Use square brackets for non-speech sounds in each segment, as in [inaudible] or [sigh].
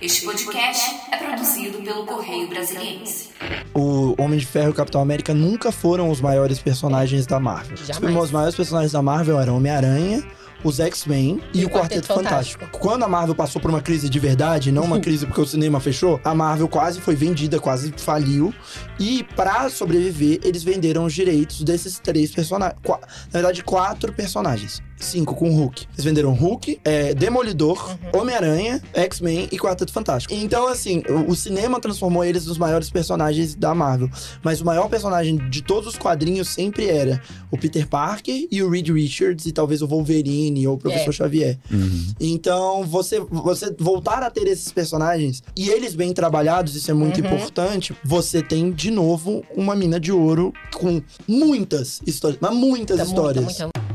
Este podcast é produzido pelo Correio Brasiliense. O Homem de Ferro e o Capitão América nunca foram os maiores personagens da Marvel. Jamais. Os maiores personagens da Marvel eram Homem-Aranha, os X-Men e, o Quarteto, Fantástico. Quando a Marvel passou por uma crise de verdade, não uma [laughs] crise porque o cinema fechou, a Marvel quase foi vendida, quase faliu. E pra sobreviver, eles venderam os direitos desses três personagens. Na verdade, quatro personagens. Cinco com o Hulk. Eles venderam Hulk, é, Demolidor, Homem-Aranha, X-Men e Quarteto Fantástico. Então, assim, o, o cinema transformou eles nos maiores personagens da Marvel. Mas o maior personagem de todos os quadrinhos sempre era o Peter Parker e o Reed Richards e talvez o Wolverine ou o Professor É. Xavier. Então, você, você voltar a ter esses personagens e eles bem trabalhados, isso é muito Uhum. importante. Você tem de novo uma mina de ouro com muitas histórias, mas muitas Muita, muita, histórias. muita.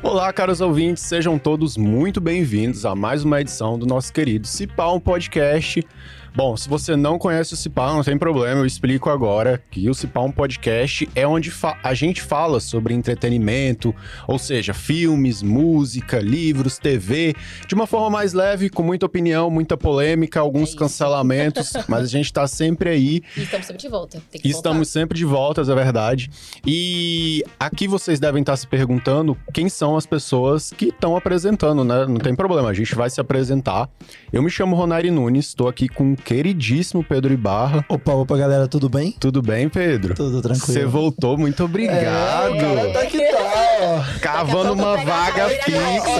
Olá, caros ouvintes, sejam todos muito bem-vindos a mais uma edição do nosso querido Cipá, um podcast. Bom, se você não conhece o Cipá, não tem problema, eu explico agora que o Cipá, um podcast, é onde a gente fala sobre entretenimento, ou seja, filmes, música, livros, TV, de uma forma mais leve, com muita opinião, muita polêmica, alguns É cancelamentos, [laughs] mas a gente tá sempre aí E estamos sempre de volta. Estamos sempre de volta, é verdade. E aqui vocês devem estar se perguntando quem são as pessoas que estão apresentando, né? Não tem problema, a gente vai se apresentar. Eu me chamo Ronari Nunes, estou aqui com queridíssimo Pedro Ibarra. Opa, opa, galera, tudo bem? Tudo bem, Pedro? Tudo tranquilo. Você voltou, muito obrigado. É, cara, tá que tá, Cavando uma vaga fixa.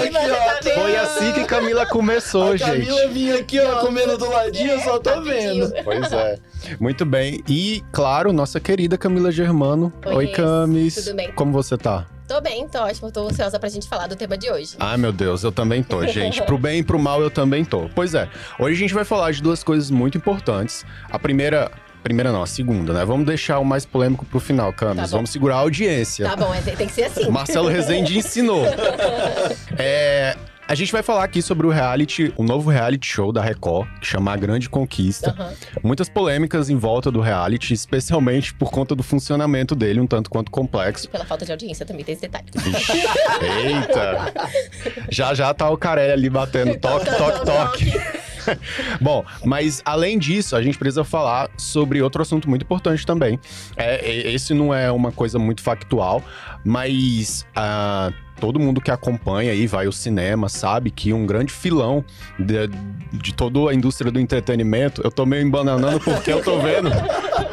aqui, tá? Foi assim que Camila começou, A gente. Camila vinha aqui, ó, comendo do ladinho, eu só tô vendo. Pois é. Muito bem. E, claro, nossa querida Camila Germano. Oi, Oi. Camis. Tudo bem? Como você tá? Tô bem, tô ótimo. Tô ansiosa pra gente falar do tema de hoje. Ai, meu Deus, eu também tô, gente. Pro bem e pro mal, eu também tô. Pois é, hoje a gente vai falar de duas coisas muito importantes. A primeira. Primeira não, a segunda, né? Vamos deixar o mais polêmico pro final, Camis. Tá. Vamos segurar a audiência. Tá bom, é- tem, que ser assim. Marcelo Rezende ensinou. [laughs] É, a gente vai falar aqui sobre o reality, o novo reality show da Record, que chama A Grande Conquista. Aham. Muitas polêmicas em volta do reality, especialmente por conta do funcionamento dele, um tanto quanto complexo. E pela falta de audiência também tem esse detalhe. Eita! Já já tá o Carelli ali batendo toque, toque, toque. [laughs] Bom, mas além disso, a gente precisa falar sobre outro assunto muito importante também. É, esse não é uma coisa muito factual, mas ah, todo mundo que acompanha e vai ao cinema sabe que um grande filão de, de toda a indústria do entretenimento, eu tô meio embananando porque eu tô vendo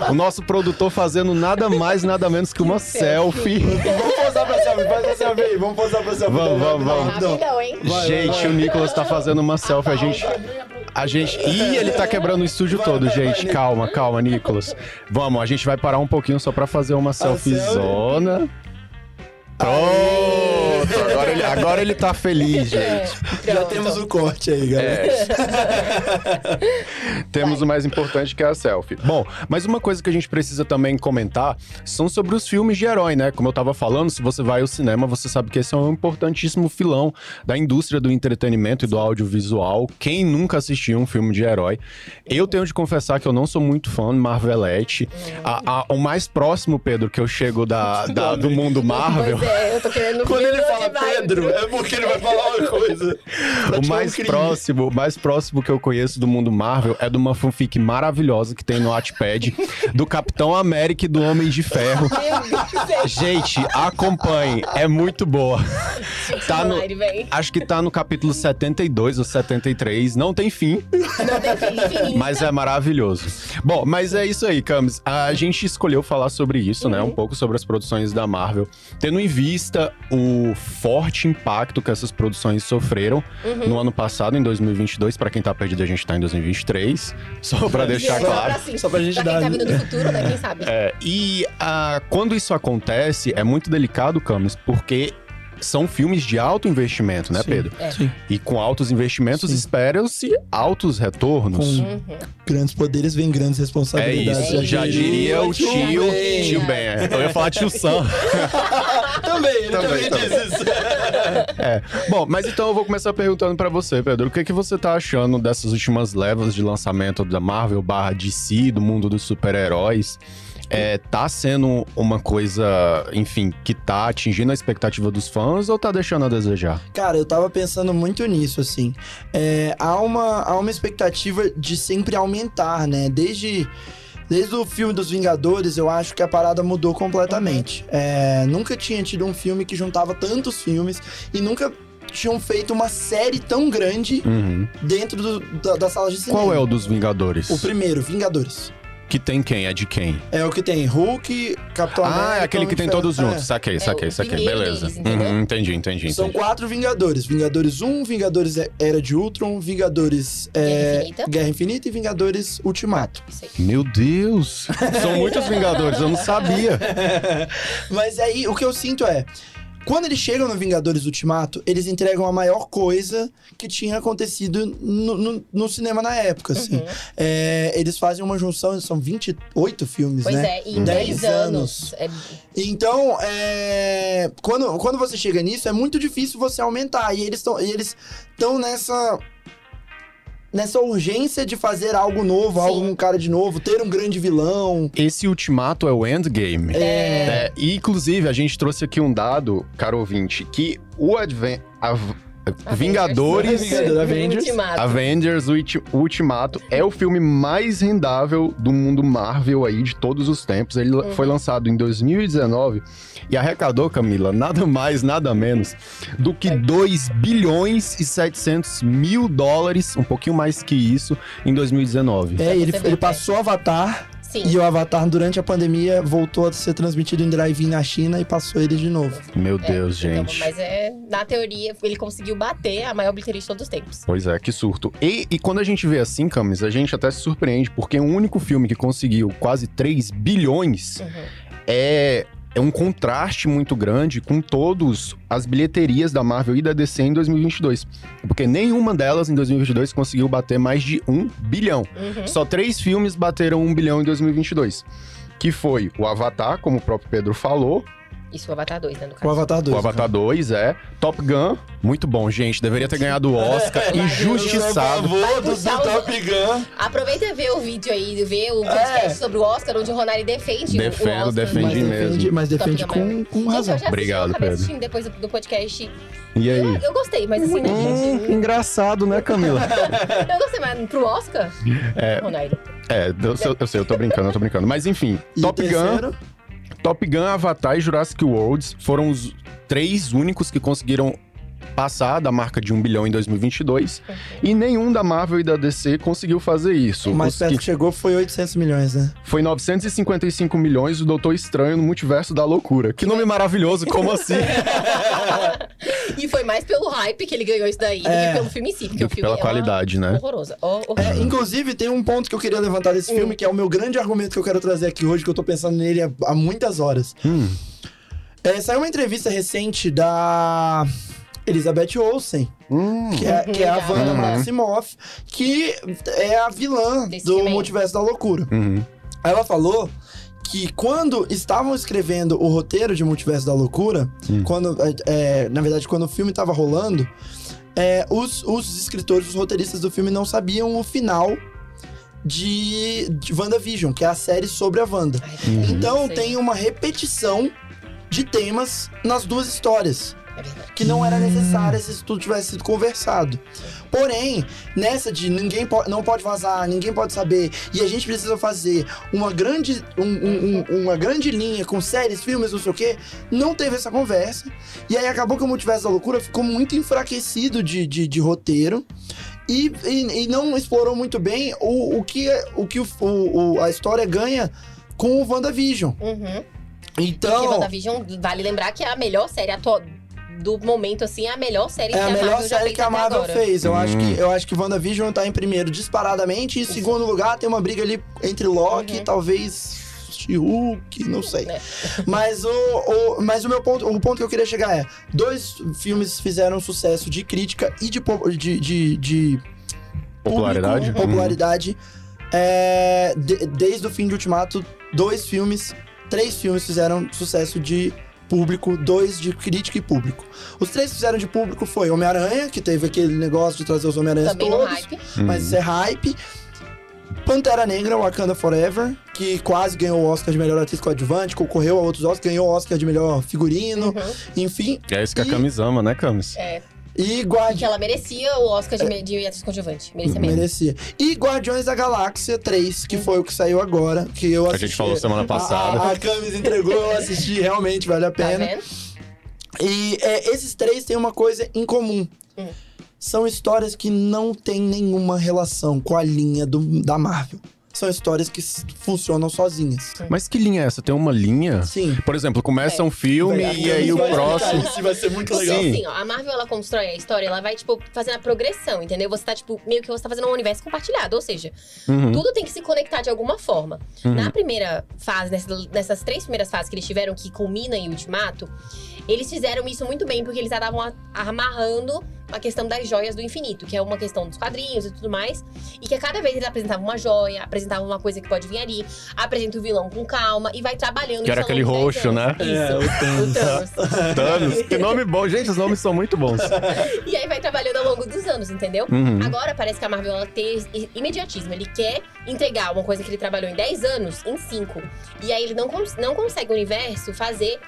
o nosso produtor fazendo nada mais, nada menos que uma selfie. Vamos posar pra selfie, faz a selfie aí, vamos posar pra selfie. Vamos, vamos, vamos. Rapidão, hein? Vai, gente, vai, vai. o Nicolas tá fazendo uma selfie. A gente. A gente. Ih, ele tá quebrando o estúdio Vai, todo, vai, vai, gente. Nicolas. Calma, calma, Nicolas. Vamos, a gente vai parar um pouquinho só pra fazer uma selfie zona. Pronto! Agora ele, agora ele tá feliz, gente. Já Pronto. temos o corte aí, galera. [laughs] Temos o mais importante que é a selfie. Bom, mas uma coisa que a gente precisa também comentar são sobre os filmes de herói, né? Como eu tava falando, se você vai ao cinema, você sabe que esse é um importantíssimo filão da indústria do entretenimento e do audiovisual. Quem nunca assistiu um filme de herói? Eu tenho de confessar que eu não sou muito fã de Marvelette. A- a- o mais próximo, Pedro, que eu chego da, da- do mundo Marvel. Pois é, eu tô querendo Quando ele fala vai. Pedro, é porque ele vai falar uma coisa. O mais um próximo, o mais próximo que eu conheço do mundo Marvel é de uma fanfic maravilhosa que tem no Wattpad do Capitão América e do Homem de Ferro. Meu Deus, Gente, acompanhe, é muito boa. Tá no, acho que tá no capítulo 72 ou 73, não tem fim, Não tem fim, enfim. mas é maravilhoso. Bom, mas é isso aí, Camis. A gente escolheu falar sobre isso, né? Um pouco sobre as produções da Marvel, tendo em vista o forte impacto que essas produções sofreram no ano passado, em 2022. Pra quem tá perdido, a gente tá em 2023. [laughs] Só pra deixar Só claro. pra, assim, Só pra gente pra dar- quem tá vindo do futuro, né? Quem sabe? É, e ah, quando isso acontece, é muito delicado, Camis, porque são filmes de alto investimento, né, Sim. Pedro? É. Sim. E com altos investimentos, esperam-se altos retornos. Com Uhum. grandes poderes vem grandes É responsabilidades. isso, já diria o tio, Ben. tio Ben. é. Eu ia falar tio Sam. [laughs] Também, ele Também, também, também. diz isso. [laughs] É. Bom, mas então eu vou começar perguntando pra você, Pedro. O que, que você tá achando dessas últimas levas de lançamento da Marvel barra DC, do mundo dos super-heróis? é, tá sendo uma coisa, enfim, que tá atingindo a expectativa dos fãs ou tá deixando a desejar? Cara, eu tava pensando muito nisso, assim. É, há, uma, há uma expectativa de sempre aumentar, né? Desde. Desde o filme dos Vingadores, eu acho que a parada mudou completamente. É, nunca tinha tido um filme que juntava tantos filmes e nunca tinham feito uma série tão grande Uhum. dentro do- da, da sala de cinema. Qual é o dos Vingadores? O primeiro, Vingadores. Que tem quem? É de quem? É o que tem Hulk, Capitão América... ah, é aquele que tem de Ferro. todos É. juntos. Saquei, saquei, o saquei. primeiro Beleza. Uhum, entendi, entendi, São entendi. quatro Vingadores. Vingadores 1, Vingadores Era de Ultron, Vingadores é, Guerra Infinita. Guerra Infinita e Vingadores Ultimato. Meu Deus! São muitos Vingadores, eu não sabia. [laughs] Mas aí, o que eu sinto é... Quando eles chegam no Vingadores Ultimato, eles entregam a maior coisa que tinha acontecido no, no- no cinema na época, assim. Uhum. É, eles fazem uma junção, são 28 filmes, Pois né? é, e em Dez 10 anos. É, Então, é, quando, quando você chega nisso, é muito difícil você aumentar. E eles estão eles estão nessa nessa urgência de fazer algo novo, Sim. algo com cara de novo, ter um grande vilão. Esse ultimato é o endgame. É, É, e, inclusive, a gente trouxe aqui um dado, caro ouvinte, que o Adven Av- Vingadores. Vingadores, Avengers. Ultimato. Avengers Ulti- Ultimato é o filme mais rendável do mundo Marvel aí de todos os tempos. Ele Uhum. foi lançado em 2019 e arrecadou, Camila, nada mais, nada menos do que 2 bilhões e 700 mil dólares, um pouquinho mais que isso, em 2019. É, ele, ele é. passou Avatar Sim. e o Avatar durante a pandemia voltou a ser transmitido em drive-in na China e passou ele de novo. Meu É, Deus, então, gente. mas é, na teoria, ele conseguiu bater a maior bilheteria de todos os tempos. Pois é, que surto. E, e quando a gente vê assim, Camis, a gente até se surpreende, porque o único filme que conseguiu quase 3 bilhões Uhum. é, é um contraste muito grande com todas as bilheterias da Marvel e da DC em 2022. Porque nenhuma delas em 2022 conseguiu bater mais de um bilhão. Uhum. Só três filmes bateram um bilhão em 2022. Que foi o Avatar, como o próprio Pedro falou, Isso, o Avatar 2, né, no O caso. Avatar 2. o Avatar 2 é Top Gun, muito bom, gente, deveria ter ganhado o [laughs] Oscar, injustiçado. favor do Puxar o- Top Gun. Aproveita e vê o vídeo aí, vê o podcast É. sobre o Oscar, onde o Ronari defende o- Defendo, o Oscar. defendi Mas mesmo. defende, mas defende Gun com, com Gente, razão. assisti, Obrigado, Pedro. depois do, do podcast. E aí? Eu, eu gostei, mas assim, né, gente? engraçado, né, Camila? [laughs] Eu gostei, mas pro Oscar, É, Ronari. é, eu, sei- eu sei, eu tô brincando, eu tô brincando. Mas enfim, E Top o Gun, terceiro? Top Gun, Avatar e Jurassic Worlds foram os três únicos que conseguiram passar da marca de um bilhão em 2022. E nenhum da Marvel e da DC conseguiu fazer isso. O mais perto que que chegou foi 800 milhões, né? foi 955 milhões do Doutor Estranho no Multiverso da Loucura. Que nome maravilhoso, como assim? [laughs] E foi mais pelo hype que ele ganhou isso daí, do É. que pelo filme em si. Porque Do o filme pela é qualidade, né? horrorosa. Hor- É, inclusive, tem um ponto que eu queria levantar desse Hum. filme, que é o meu grande argumento que eu quero trazer aqui hoje, que eu tô pensando nele há, há muitas horas. Hum, É, saiu uma entrevista recente da Elizabeth Olsen, hum. que é, que é a. Wanda Uhum. Maximoff, que é a vilã Desse do. Multiverso da Loucura. Uhum. Ela falou que quando estavam escrevendo o roteiro de Multiverso da Loucura, Hum. quando, é, é, na verdade, quando o filme tava rolando, é, os, os escritores, os roteiristas do filme não sabiam o final de, de WandaVision, que é a série sobre a Wanda. Ai, Uhum. Então tem uma repetição de temas nas duas histórias. Que não era necessária se isso tudo tivesse sido conversado. Porém, nessa de ninguém po não pode vazar, ninguém pode saber, e a gente precisa fazer uma grande, um- um- um- uma grande linha com séries, filmes, não sei o quê, não teve essa conversa. E aí acabou que o Multiverso da Loucura ficou muito enfraquecido de, de, de roteiro. E, e, e não explorou muito bem o, o que, o que o, o- a história ganha com o WandaVision. Uhum. Então. Porque WandaVision, vale lembrar que é a melhor série atual do momento, assim, é a melhor série É que a a melhor Marvel já série fez que a Marvel agora. fez. Eu, acho Hum. que, eu acho que WandaVision tá em primeiro disparadamente. E em segundo lugar, tem uma briga ali entre Loki Uhum. e talvez She-Hulk, não sei. É. Mas, o, o- mas o meu ponto, o ponto que eu queria chegar é: dois filmes fizeram sucesso de crítica e de, de, de, de Popularidade? público, popularidade. É, de- desde o fim de Ultimato, dois filmes, três filmes fizeram sucesso de público, dois de crítica e público. Os três que fizeram de público foi Homem-Aranha, que teve aquele negócio de trazer os Homem-Aranhas todos, hype. Mas isso é hype. Pantera Negra, Wakanda Forever, que quase ganhou o Oscar de melhor atriz coadjuvante, concorreu a outros Oscars, ganhou o Oscar de melhor figurino, Uhum. enfim. É isso que a E- Camis ama, né, Camis? É. E Guardi... que ela merecia o Oscar de, me- de atriz coadjuvante. Merecia mesmo. Merecia. E Guardiões da Galáxia 3, que foi o que saiu agora, que eu A assisti. gente falou semana passada. A, a Camis entregou, eu assisti, realmente vale a Tá pena. vendo? E é, esses três têm uma coisa em comum. Hum. São histórias que não têm nenhuma relação com a linha do- da Marvel. São histórias que funcionam sozinhas. Mas que linha é essa? Tem uma linha? Sim. Por exemplo, começa um filme Vai, e aí o próximo. Isso vai ser muito legal. Sim. assim, ó, a Marvel ela constrói a história, ela vai, tipo, fazendo a progressão, entendeu? Você tá, tipo, meio que você tá fazendo um universo compartilhado. Ou seja, Uhum. tudo tem que se conectar de alguma forma. Na primeira fase, nessas, nessas três primeiras fases que eles tiveram, que culmina em Ultimato, eles fizeram isso muito bem, porque eles já estavam amarrando a questão das joias do infinito, que é uma questão dos quadrinhos e tudo mais. E que a cada vez eles apresentavam uma joia, apresentavam uma coisa que pode vir ali, apresenta o vilão com calma e vai trabalhando. Que era aquele roxo, né? É, o Isso. Thanos. O Thanos. [laughs] Thanos. Que nome bom. Gente, os nomes são muito bons. [laughs] E aí vai trabalhando ao longo dos anos, entendeu? Uhum. Agora parece que a Marvel ela tem imediatismo. Ele quer entregar uma coisa que ele trabalhou em 10 anos em 5. E aí ele não, cons- não consegue o universo fazer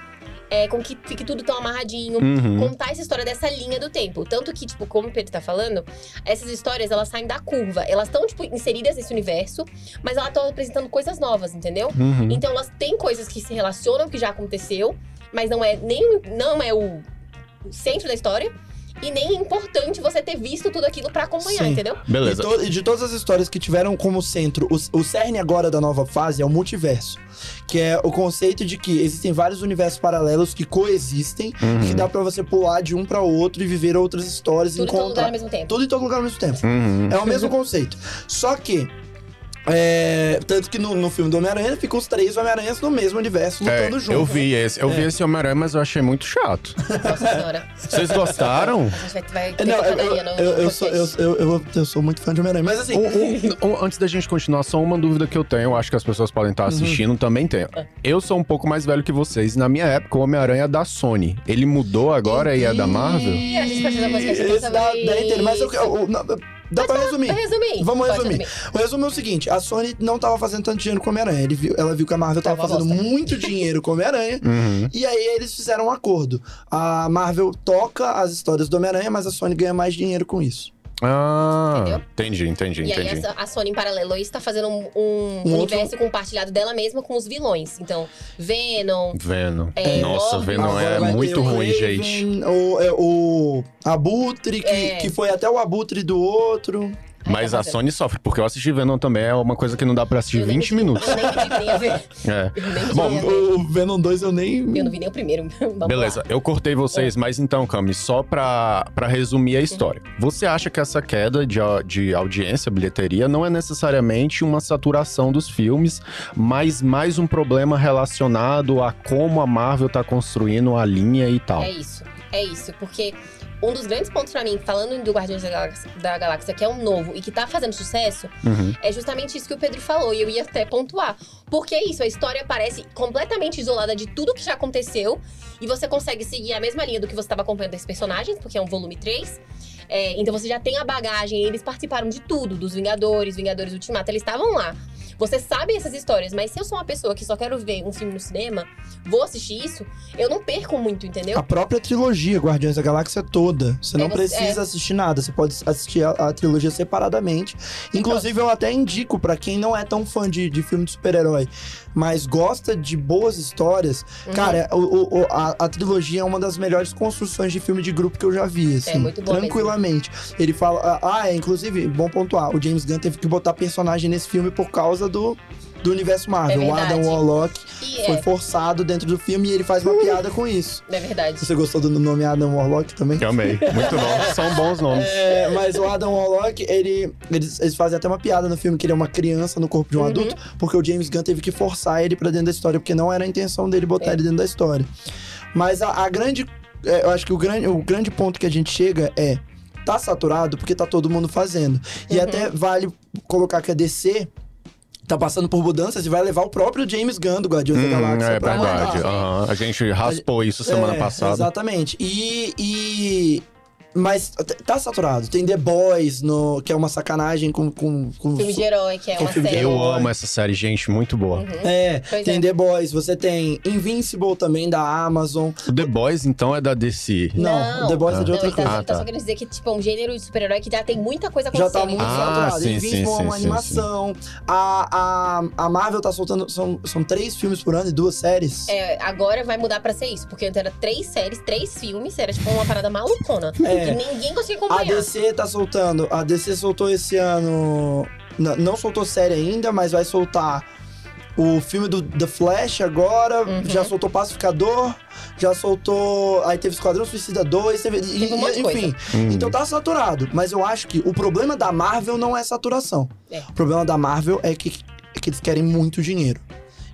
é, com que fique tudo tão amarradinho. Uhum. Contar essa história dessa linha do tempo. Tanto que, tipo, como o Pedro tá falando, essas histórias, elas saem da curva. Elas estão, tipo, inseridas nesse universo, mas elas estão apresentando coisas novas, entendeu? Uhum. Então elas têm coisas que se relacionam, que já aconteceu, mas não é nem não é o centro da história. E nem é importante você ter visto tudo aquilo pra acompanhar, Sim. entendeu? Beleza. E, to- e de todas as histórias que tiveram como centro, o, o cerne agora da nova fase é o multiverso. Que é o conceito de que existem vários universos paralelos que coexistem, Uhum. que dá pra você pular de um pra outro e viver outras histórias e Tudo em todo lugar ao mesmo tempo. Tudo em todo lugar ao mesmo tempo. Uhum. É o mesmo conceito. Só que. É, tanto que no, no filme do Homem-Aranha fica os três Homem-Aranhas no mesmo universo É, lutando juntos. eu vi esse, eu vi É. esse Homem-Aranha, mas eu achei muito chato. Nossa senhora. Vocês gostaram? A gente vai, vai É, Não, eu, no, eu, no eu, sou, eu, eu, muito fã de Homem-Aranha. Mas assim, Um- um- um- antes da gente continuar, só uma dúvida que eu tenho, eu acho que as pessoas podem estar assistindo também tenho. Eu sou um pouco mais velho que vocês. Na minha época, o Homem-Aranha é da Sony. Ele mudou agora e é da Marvel? Ih, a gente precisa da podcast Esse dá, sobre dá inteiro. Mas eu, eu- eu- dá pra resumir. Resumir. Vamos Pode resumir. O resumo é o seguinte: a Sony não tava fazendo tanto dinheiro com Homem-Aranha. Ele viu- Ela viu que a Marvel tava fazendo bosta. muito dinheiro com Homem-Aranha. [laughs] Uhum. E aí eles fizeram um acordo. A Marvel toca as histórias do Homem-Aranha, mas a Sony ganha mais dinheiro com isso. Ah, Entendeu? entendi, entendi, E aí entendi. essa- a Sony, em paralelo a isso, tá fazendo um, um Um universo compartilhado dela mesma com os vilões. Então, Venom, Venom. É, Nossa, Loki. Venom é muito ruim, Raven, gente. O, é, o Abutre, que, É. que foi até o Abutre do outro. Mas tá a. Sony sofre, porque eu assisti Venom também, é uma coisa que não dá pra assistir eu nem 20 vi- minutos. Eu nem nem a ver. [laughs] É. Bom. O Venom 2 eu nem. Eu não vi nem o primeiro. [laughs] Vamos Beleza, lá. eu cortei vocês, mas então, Cami, só pra, pra resumir a história. Você acha que essa queda de, de audiência, bilheteria, não é necessariamente uma saturação dos filmes, mas mais um problema relacionado a como a Marvel tá construindo a linha e tal? É isso, é isso. Porque um dos grandes pontos pra mim, falando do Guardiões da Galáxia, da Galáxia, que é um novo e que tá fazendo sucesso, Uhum. é justamente isso que o Pedro falou. E eu ia até pontuar. Porque é isso, a história parece completamente isolada de tudo que já aconteceu. E você consegue seguir a mesma linha do que você estava acompanhando desses personagens, porque é um volume 3. É, então você já tem a bagagem, eles participaram de tudo, dos Vingadores, Vingadores Ultimato, eles estavam lá. Você sabe essas histórias, mas se eu sou uma pessoa que só quero ver um filme no cinema, vou assistir isso, eu não perco muito, entendeu? A própria trilogia Guardiões da Galáxia toda. Você não É, você- precisa assistir nada. Você pode assistir a, a trilogia separadamente. Inclusive, eu até indico pra quem não é tão fã de, de filme de super-herói, mas gosta de boas histórias. Uhum. Cara, o- o- a, a trilogia é uma das melhores construções de filme de grupo que eu já vi, assim. É muito boa Tranquilamente. Ele fala. Ah, é, inclusive, bom pontuar. O James Gunn teve que botar personagem nesse filme por causa do. Do universo Marvel. É o Adam. Warlock E foi é, forçado dentro do filme e ele faz uma piada com isso. é verdade. Você gostou do nome Adam Warlock também? Eu amei. Muito bom. [laughs] São bons nomes. É, mas o Adam Warlock, ele, eles, eles fazem até uma piada no filme que ele é uma criança no corpo de um Uhum. adulto, porque o James Gunn teve que forçar ele pra dentro da história, porque não era a intenção dele botar É. ele dentro da história. Mas a, a grande. é, eu acho que o grande, o grande ponto que a gente chega é. Tá saturado porque tá todo mundo fazendo. E Uhum. até vale colocar que a DC tá passando por mudanças e vai levar o próprio James Gunn do Guardiões Hum, da Galáxia é pra verdade. mandar. Aham. A gente raspou isso semana É, passada. Exatamente. E, e- Mas tá saturado. Tem The Boys, no, que é uma sacanagem com. com, com Filme de herói, que é Com uma série. Eu amo essa série, gente, muito boa. É, Pois tem é. The Boys, você tem Invincible também da Amazon. O The Boys, então, é da DC. Não, The Boys é de não, outra tá, coisa. ele tá Ah, tá. só querendo dizer que, tipo, é um gênero de super-herói que já tem muita coisa Já acontecendo. tá muito Ah, saturado. sim, Invincible sim, é uma sim, animação. A, a, a Marvel tá soltando. São, são três filmes por ano e duas séries. É, agora vai mudar pra ser isso, porque antes era três séries, três filmes, era tipo uma parada malucona. É. Que ninguém conseguia A acompanhar. DC tá soltando. A DC soltou esse ano. n- Não soltou série ainda, mas vai soltar o filme do The Flash agora. Uhum. Já soltou Pacificador. Já soltou. Aí teve Esquadrão Suicida 2. Teve, e- Teve um enfim. Hum. Então tá saturado. Mas eu acho que o problema da Marvel não é saturação. É. O problema da Marvel é que, é que eles querem muito dinheiro.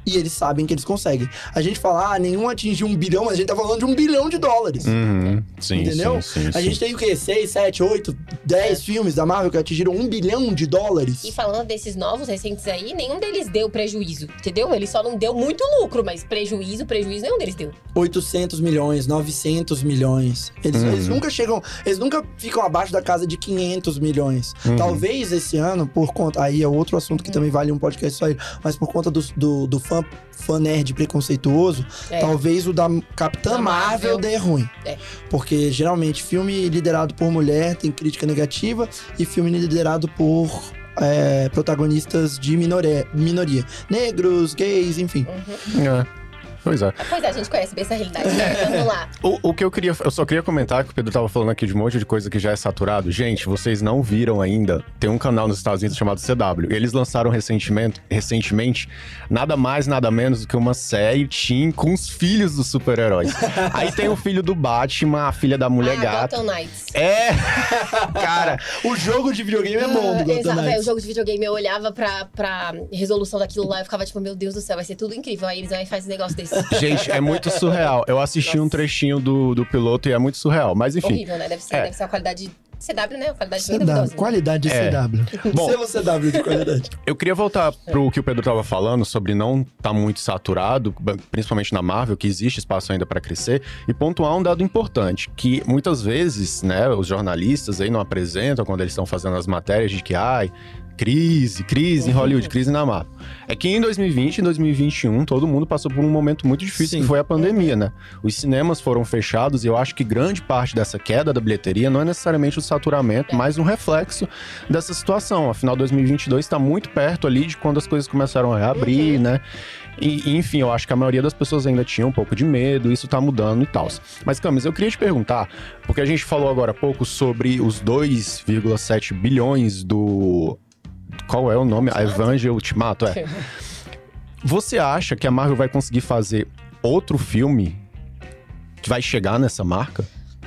E eles sabem que eles conseguem. A gente fala, ah, nenhum atingiu um bilhão, mas a gente tá falando de um bilhão de dólares. Uhum. Sim, Entendeu? sim, sim, A gente tem o quê? 6, 7, 8, 10 filmes da Marvel que atingiram um bilhão de dólares. E falando desses novos recentes aí, nenhum deles deu prejuízo, entendeu? Ele só não deu muito lucro, mas prejuízo, prejuízo, nenhum deles deu. 800 milhões, 900 milhões. Eles, Uhum. eles nunca chegam, eles nunca ficam abaixo da casa de 500 milhões. Uhum. Talvez esse ano, por conta. Aí é outro assunto que também vale um podcast só ele, mas por conta do, do, do fã, fã nerd preconceituoso, É. talvez o da Capitã Da Marvel, Marvel. dê ruim. É. Porque geralmente filme liderado por mulher tem crítica negativa e filme liderado por. é, protagonistas de minoria, minoria. Negros, gays, enfim. É. Pois é. Pois é, a gente conhece bem essa realidade. né? Vamos lá. O, o que eu queria. Eu só queria comentar que o Pedro tava falando aqui de um monte de coisa que já é saturado. Gente, vocês não viram ainda. Tem um canal nos Estados Unidos chamado CW. Eles lançaram recentemente, recentemente nada mais, nada menos do que uma série teen com os filhos dos super-heróis. [laughs] Aí tem o filho do Batman, a filha da mulher ah, gata. Gotham Knights. É! [laughs] Cara, O jogo de videogame é bom Gotham Exato, é, o jogo de videogame eu olhava pra, pra resolução daquilo lá e ficava tipo, meu Deus do céu, vai ser tudo incrível. Aí eles vão e fazem um negócio desse. Gente, é muito surreal. Eu assisti um Nossa. trechinho do, do piloto e é muito surreal. Mas enfim. Horrível, né? Deve ser, É. deve ser uma qualidade CW, né? Uma qualidade CW, duvidosa. qualidade de É. CW. Bom. Selo CW de qualidade. Eu queria voltar pro que o Pedro tava falando sobre não tá muito saturado, principalmente na Marvel, que existe espaço ainda para crescer, e pontuar um dado importante, que muitas vezes, né, os jornalistas aí não apresentam quando eles estão fazendo as matérias de que, ai, crise, crise em Hollywood, crise na Marvel. É que em 2020 e 2021 todo mundo passou por um momento muito difícil, Sim. que foi a pandemia, né? Os cinemas foram fechados e eu acho que grande parte dessa queda da bilheteria não é necessariamente o saturamento, mas um reflexo dessa situação. Afinal, 2022 está muito perto ali de quando as coisas começaram a reabrir, né? E, e, enfim, eu acho que a maioria das pessoas ainda tinha um pouco de medo, isso tá mudando e tal. Mas, Camis, eu queria te perguntar, porque a gente falou agora há pouco sobre os 2,7 bilhões do. Qual é o nome? A Evangel Ultimato, é. Você acha que a Marvel vai conseguir fazer outro filme que vai chegar nessa marca?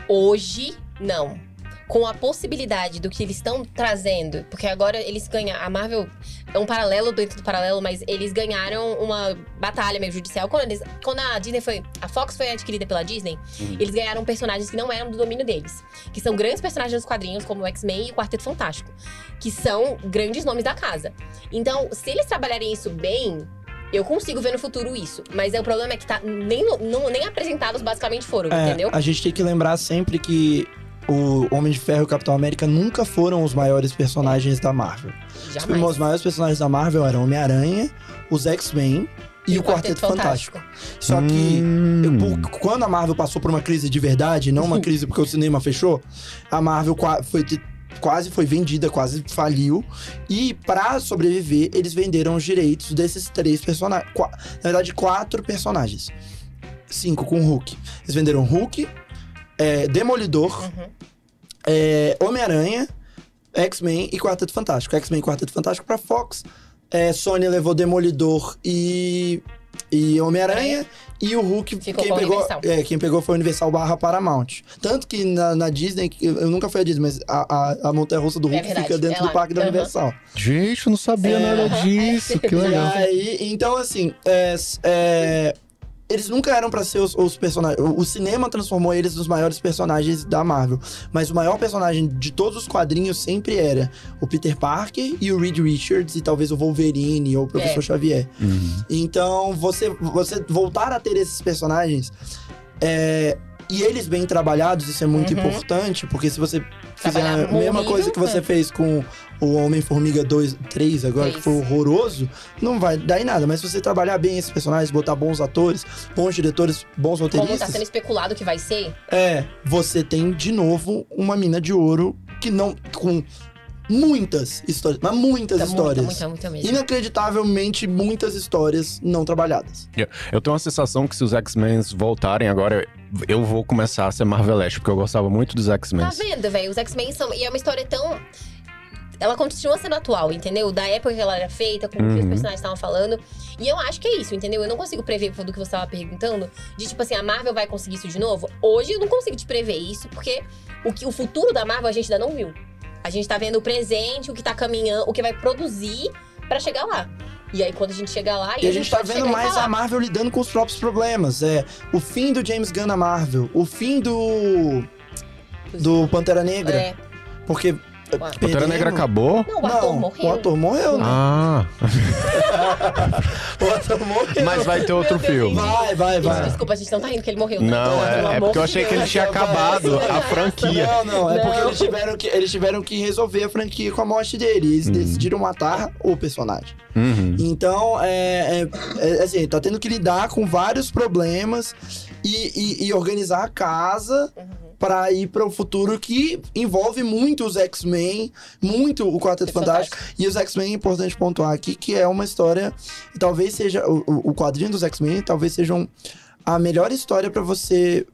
Hoje, não. Com a possibilidade do que eles estão trazendo, porque agora eles ganham. A Marvel é um paralelo dentro do paralelo, mas eles ganharam uma batalha meio judicial. Quando, eles, quando a Disney foi. A Fox foi adquirida pela Disney, eles ganharam personagens que não eram do domínio deles. Que são grandes personagens dos quadrinhos, como o X-Men e o Quarteto Fantástico. Que são grandes nomes da casa. Então, se eles trabalharem isso bem. Eu consigo ver no futuro isso. Mas é, o problema é que tá, nem, não, nem apresentados basicamente foram, É, entendeu? a gente tem que lembrar sempre que o Homem de Ferro e o Capitão América nunca foram os maiores personagens da Marvel. Os, Jamais. os maiores personagens da Marvel eram Homem-Aranha, os X-Men e, o Quarteto, Fantástico. Só que Hum. eu- quando a Marvel passou por uma crise de verdade, não uma [laughs] crise porque o cinema fechou, a Marvel foi quase foi vendida, quase faliu. E pra sobreviver, eles venderam os direitos desses três personagens. Na verdade, quatro personagens. Cinco com o Hulk. Eles venderam Hulk, é, Demolidor, Uhum. é, Homem-Aranha, X-Men e Quarteto Fantástico. X-Men e Quarteto Fantástico pra Fox. É, Sony levou Demolidor e, e Homem-Aranha. E o Hulk, Ficou quem pegou, é, quem pegou foi Universal barra Paramount. Tanto que na, na Disney, eu nunca fui a Disney, mas a, a, a montanha-russa do É Hulk verdade, fica dentro é do parque da Aham. Universal. Gente, eu não sabia É. nada disso. Que [laughs] legal. E aí, então assim, é, é, eles nunca eram pra ser os, os personagens. O, o cinema transformou eles nos maiores personagens da Marvel. Mas o maior personagem de todos os quadrinhos sempre era o Peter Parker e o Reed Richards e talvez o Wolverine ou o Professor É. Xavier. Uhum. Então, você, você voltar a ter esses personagens é, e eles bem trabalhados, isso é muito Uhum. importante, porque se você fizer a mesma coisa que você fez com o Homem-Formiga 2, 3 agora, que Três. foi horroroso, não vai dar em nada. Mas se você trabalhar bem esses personagens, botar bons atores, bons diretores, bons Como tá roteiristas, sendo especulado que vai ser, é, você tem de novo uma mina de ouro que não. com muitas histórias, mas muitas tá histórias. muita, muita, muita mesmo. Inacreditavelmente muitas histórias não trabalhadas. Eu tenho uma sensação que se os X-Men voltarem agora, eu vou começar a ser Marveleste, porque eu gostava muito dos X-Men. Tá vendo, velho? Os X-Men são. E é uma história tão. Ela continua sendo atual, entendeu? Da época que ela era feita, com o que os Uhum. personagens estavam falando. E eu acho que é isso, entendeu? Eu não consigo prever do que você estava perguntando. De tipo assim, a Marvel vai conseguir isso de novo? Hoje eu não consigo te prever isso, porque o, que, o futuro da Marvel a gente ainda não viu. A gente tá vendo o presente, o que tá caminhando, o que vai produzir pra chegar lá. E aí, quando a gente chegar lá, E a gente tá pode vendo e mais a Marvel lidando com os próprios problemas. É o fim do James Gunn na Marvel, o fim do. do Pantera Negra. É. Porque. Ué. Pantera Negra acabou? Não, o ator Não, morreu. o ator morreu, né? Ah, [laughs] O ator morreu. mas vai ter outro Deus. filme. Vai, vai, vai. desculpa, a gente não tá rindo que ele morreu. tá? Não, é, é porque eu achei que ele tinha acabado a franquia. Não, não, é porque Não. eles tiveram, que, eles tiveram que resolver a franquia com a morte dele. Eles Hum. decidiram matar o personagem. Uhum. Então, é, é- é, assim, tá tendo que lidar com vários problemas e, e- e organizar a casa Uhum. Pra ir para o futuro que envolve muito os X-Men, muito o Quarteto Fantástico. Fantástico. E os X-Men é importante pontuar aqui que é uma história, talvez seja o, o- quadrinho dos X-Men, talvez sejam a melhor história pra você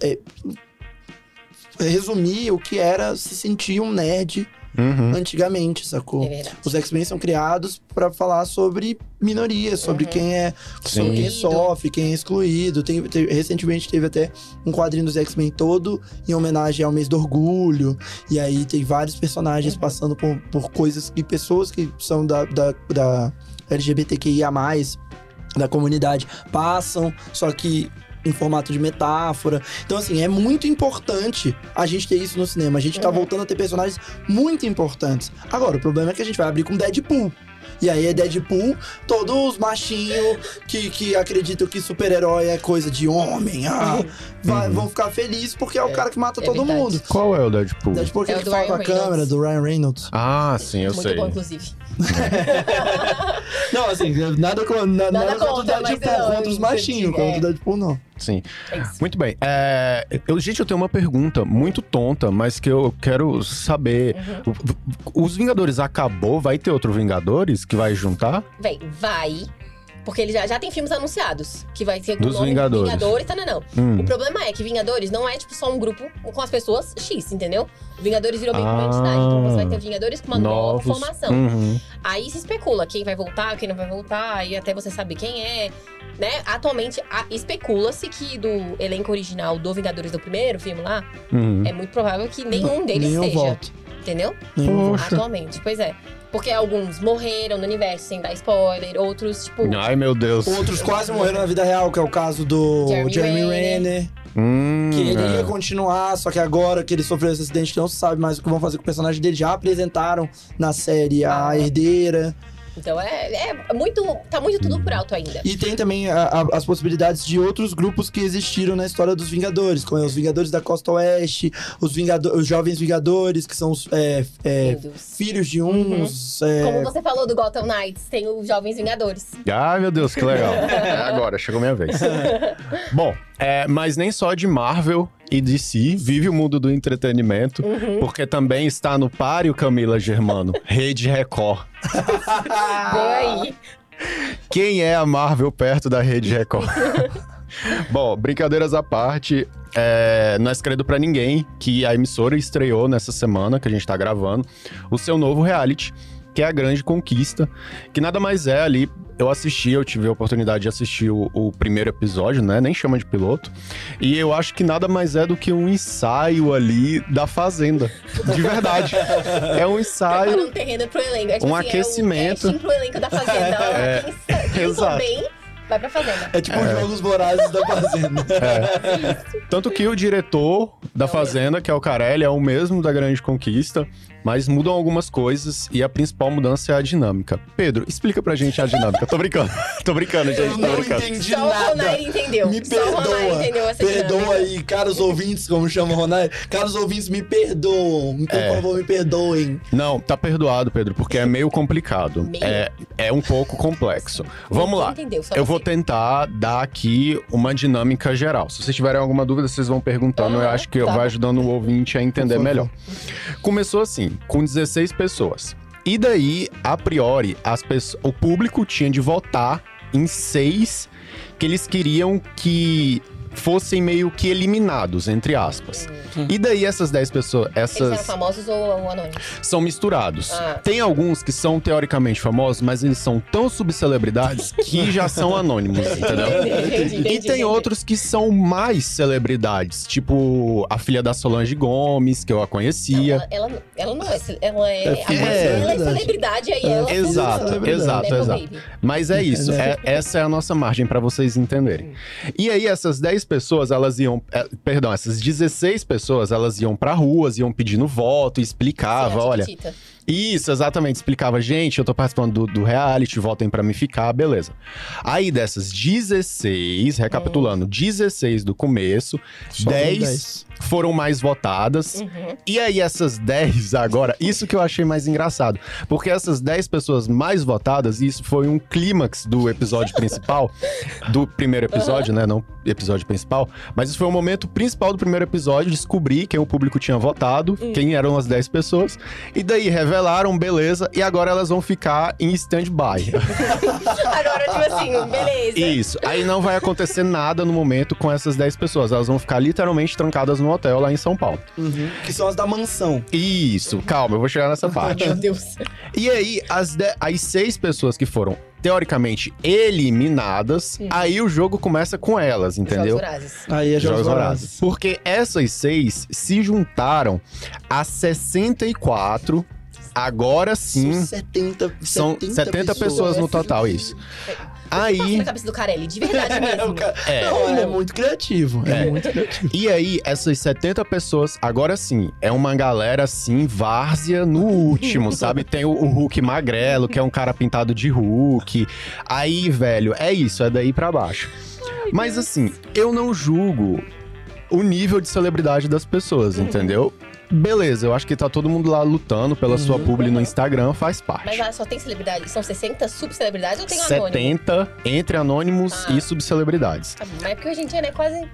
é, resumir o que era se sentir um nerd Uhum. antigamente, sacou? É. Os X-Men são criados pra falar sobre minorias, sobre Uhum. quem é, sobre quem sofre, quem é excluído. Tem, tem- recentemente teve até um quadrinho dos X-Men todo em homenagem ao mês do orgulho. E aí tem vários personagens Uhum. passando por, por coisas que pessoas que são da, da, da LGBTQIA, da comunidade, passam, só que em formato de metáfora. Então, assim, é muito importante a gente ter isso no cinema. A gente tá Uhum. voltando a ter personagens muito importantes. Agora, o problema é que a gente vai abrir com Deadpool. E aí é Deadpool, todos os machinhos que, que acreditam que super-herói é coisa de homem, ah, vai- Uhum. vão ficar felizes porque é o É, cara que mata é todo verdade. mundo. Qual é o Deadpool? Deadpool é aquele É que fala com a câmera, do Ryan Reynolds. Ah, sim, eu Muito sei. bom, inclusive. [laughs] Não, assim, nada, co- na- nada, contra o contra, mas Deadpool, não, contra os machinhos, entendi, contra é. o Deadpool não. Sim. É. Muito bem. É, eu, gente, eu tenho uma pergunta muito tonta, mas que eu quero saber. Uhum. Os Vingadores acabou? Vai ter outro Vingadores que vai juntar? Véi, vai. Porque ele já, já tem filmes anunciados. Que vai ser Dos o nome Vingadores. Vingadores, tá, não, não. Hum. O problema é que Vingadores não é, tipo, só um grupo com as pessoas X, entendeu? Vingadores virou bem Ah. uma entidade. Então você vai ter Vingadores com uma nova Novos. formação. Uhum. Aí se especula quem vai voltar, quem não vai voltar, e até você saber quem é. Né? Atualmente, especula-se que do elenco original do Vingadores do primeiro filme lá, Uhum. é muito provável que nenhum deles Nenhum seja. volta. Entendeu? Poxa. Atualmente, pois é. Porque alguns morreram no universo sem dar spoiler, outros, tipo. Ai, meu Deus. Outros quase morreram na vida real, que é o caso do Jeremy Jeremy Renner. Renner. Hum, Que ele é. ia continuar, só que agora que ele sofreu esse acidente, não se sabe mais o que vão fazer com o personagem dele. Já apresentaram na série a Ah. herdeira. Então é, é muito. Tá muito tudo por alto ainda. E tem também a- a- as possibilidades de outros grupos que existiram na história dos Vingadores, como os Vingadores da Costa Oeste, os, Vingado- os Jovens Vingadores, que são os é, é, filhos de uns. é, Como você falou do Gotham Knights, tem os Jovens Vingadores. Ai, meu Deus, que legal. [laughs] É, agora, chegou minha vez. Bom, é, mas nem só de Marvel e DC vive o mundo do entretenimento, Uhum. porque também está no páreo Camila Germano, [laughs] Rede Record. [laughs] Aí. Quem é a Marvel perto da Rede Record? [laughs] Bom, brincadeiras à parte, é, não é segredo pra ninguém que a emissora estreou nessa semana que a gente tá gravando o seu novo reality, que é a Grande Conquista, que nada mais é ali. Eu assisti, eu tive a oportunidade de assistir o, o primeiro episódio, né? Nem chama de piloto. E eu acho que nada mais é do que um ensaio ali da Fazenda. De verdade. [laughs] É um ensaio. Um terreno pro elenco. É, tipo Um assim, aquecimento. É casting pro elenco da Fazenda. [laughs] É, Quem Quem for exato. bem, vai pra Fazenda. É tipo os jogos vorazes da Fazenda. [laughs] Tanto que o diretor da É Fazenda, que é o Carelli, é o mesmo da Grande Conquista. Mas mudam algumas coisas e a principal mudança é a dinâmica. Pedro, explica pra gente a dinâmica. Tô brincando. [laughs] Tô brincando, gente. Eu Tô não brincando. entendi Só o nada. Ronai entendeu. Me Só o perdoa. entendeu essa Perdoa dinâmica. aí, caros ouvintes, como chama o Ronai. Caros ouvintes, me perdoam. Por É. favor, me perdoem. Não, tá perdoado, Pedro, porque é meio complicado. Meio? É, é um pouco complexo. Vamos lá. Entendeu? Eu vou tentar dar aqui uma dinâmica geral. Se vocês tiverem alguma dúvida, vocês vão perguntando. eu Aham, acho que tá. vai ajudando o ouvinte a entender melhor. Começou assim, com 16 pessoas. E daí, a priori, o público tinha de votar em seis que eles queriam que fossem meio que eliminados, entre aspas. E daí essas 10 pessoas, Eles eram essas famosos ou, anônimos? são misturados. Ah. Tem alguns que são teoricamente famosos, mas eles são tão subcelebridades [laughs] que já são anônimos, entendeu? Entendi, entendi, E tem entendi. outros que são mais celebridades, tipo a filha da Solange Gomes, que eu a Não, conhecia. ela, ela, ela não é. Ela é. É filha de dela é celebridade. aí ela. Exato, celebridade. exato, Nepo exato. Mas é isso, é- essa é a nossa margem pra vocês entenderem. E aí essas 10 pessoas, elas iam, é, perdão, essas 16 pessoas, elas iam pra ruas, iam pedindo voto, explicava, Sim, olha. Isso, exatamente. Explicava, gente, eu tô participando do, do reality, votem pra me ficar, beleza. Aí dessas 16, recapitulando, 16 do começo, Só 10 10. foram mais votadas. Uhum. E aí essas 10 agora, isso que eu achei mais engraçado, porque essas 10 pessoas mais votadas, isso foi um clímax do episódio principal, [laughs] do primeiro episódio, né, não episódio principal, mas isso foi o momento principal do primeiro episódio, descobrir quem o público tinha votado, quem eram as 10 pessoas, e daí revelaram, beleza, e agora elas vão ficar em stand-by. [laughs] Agora, tipo assim, beleza. Isso. Aí não vai acontecer nada no momento com essas 10 pessoas. Elas vão ficar literalmente trancadas no hotel lá em São Paulo. Uhum. Que são as da mansão. Isso, calma, eu vou chegar nessa parte. Meu Deus. E aí, as, de- as seis pessoas que foram teoricamente eliminadas, aí o jogo começa com elas, entendeu? Jogos Vorazes. Aí é Jogos Vorazes. Porque essas seis se juntaram a 64. Agora sim, São 70, são 70 pessoas no total, isso. Passa Aí, na cabeça do Carelli, de verdade [laughs] É, mesmo. É. Não, é muito criativo. É, É. muito criativo. E aí, essas 70 pessoas, agora sim, é uma galera assim, várzea no último, [laughs] sabe? Tem o, o Hulk magrelo, que é um cara pintado de Hulk. Aí, velho, é isso, é daí pra baixo. Mas assim, eu não julgo o nível de celebridade das pessoas, entendeu? Beleza, eu acho que tá todo mundo lá lutando pela sua publi no Instagram, faz parte. Mas lá só tem celebridade? São 60 subcelebridades ou tem anônimo? 70 entre anônimos Ah. e subcelebridades. Tá bom, Mas é porque hoje em dia, né, quase...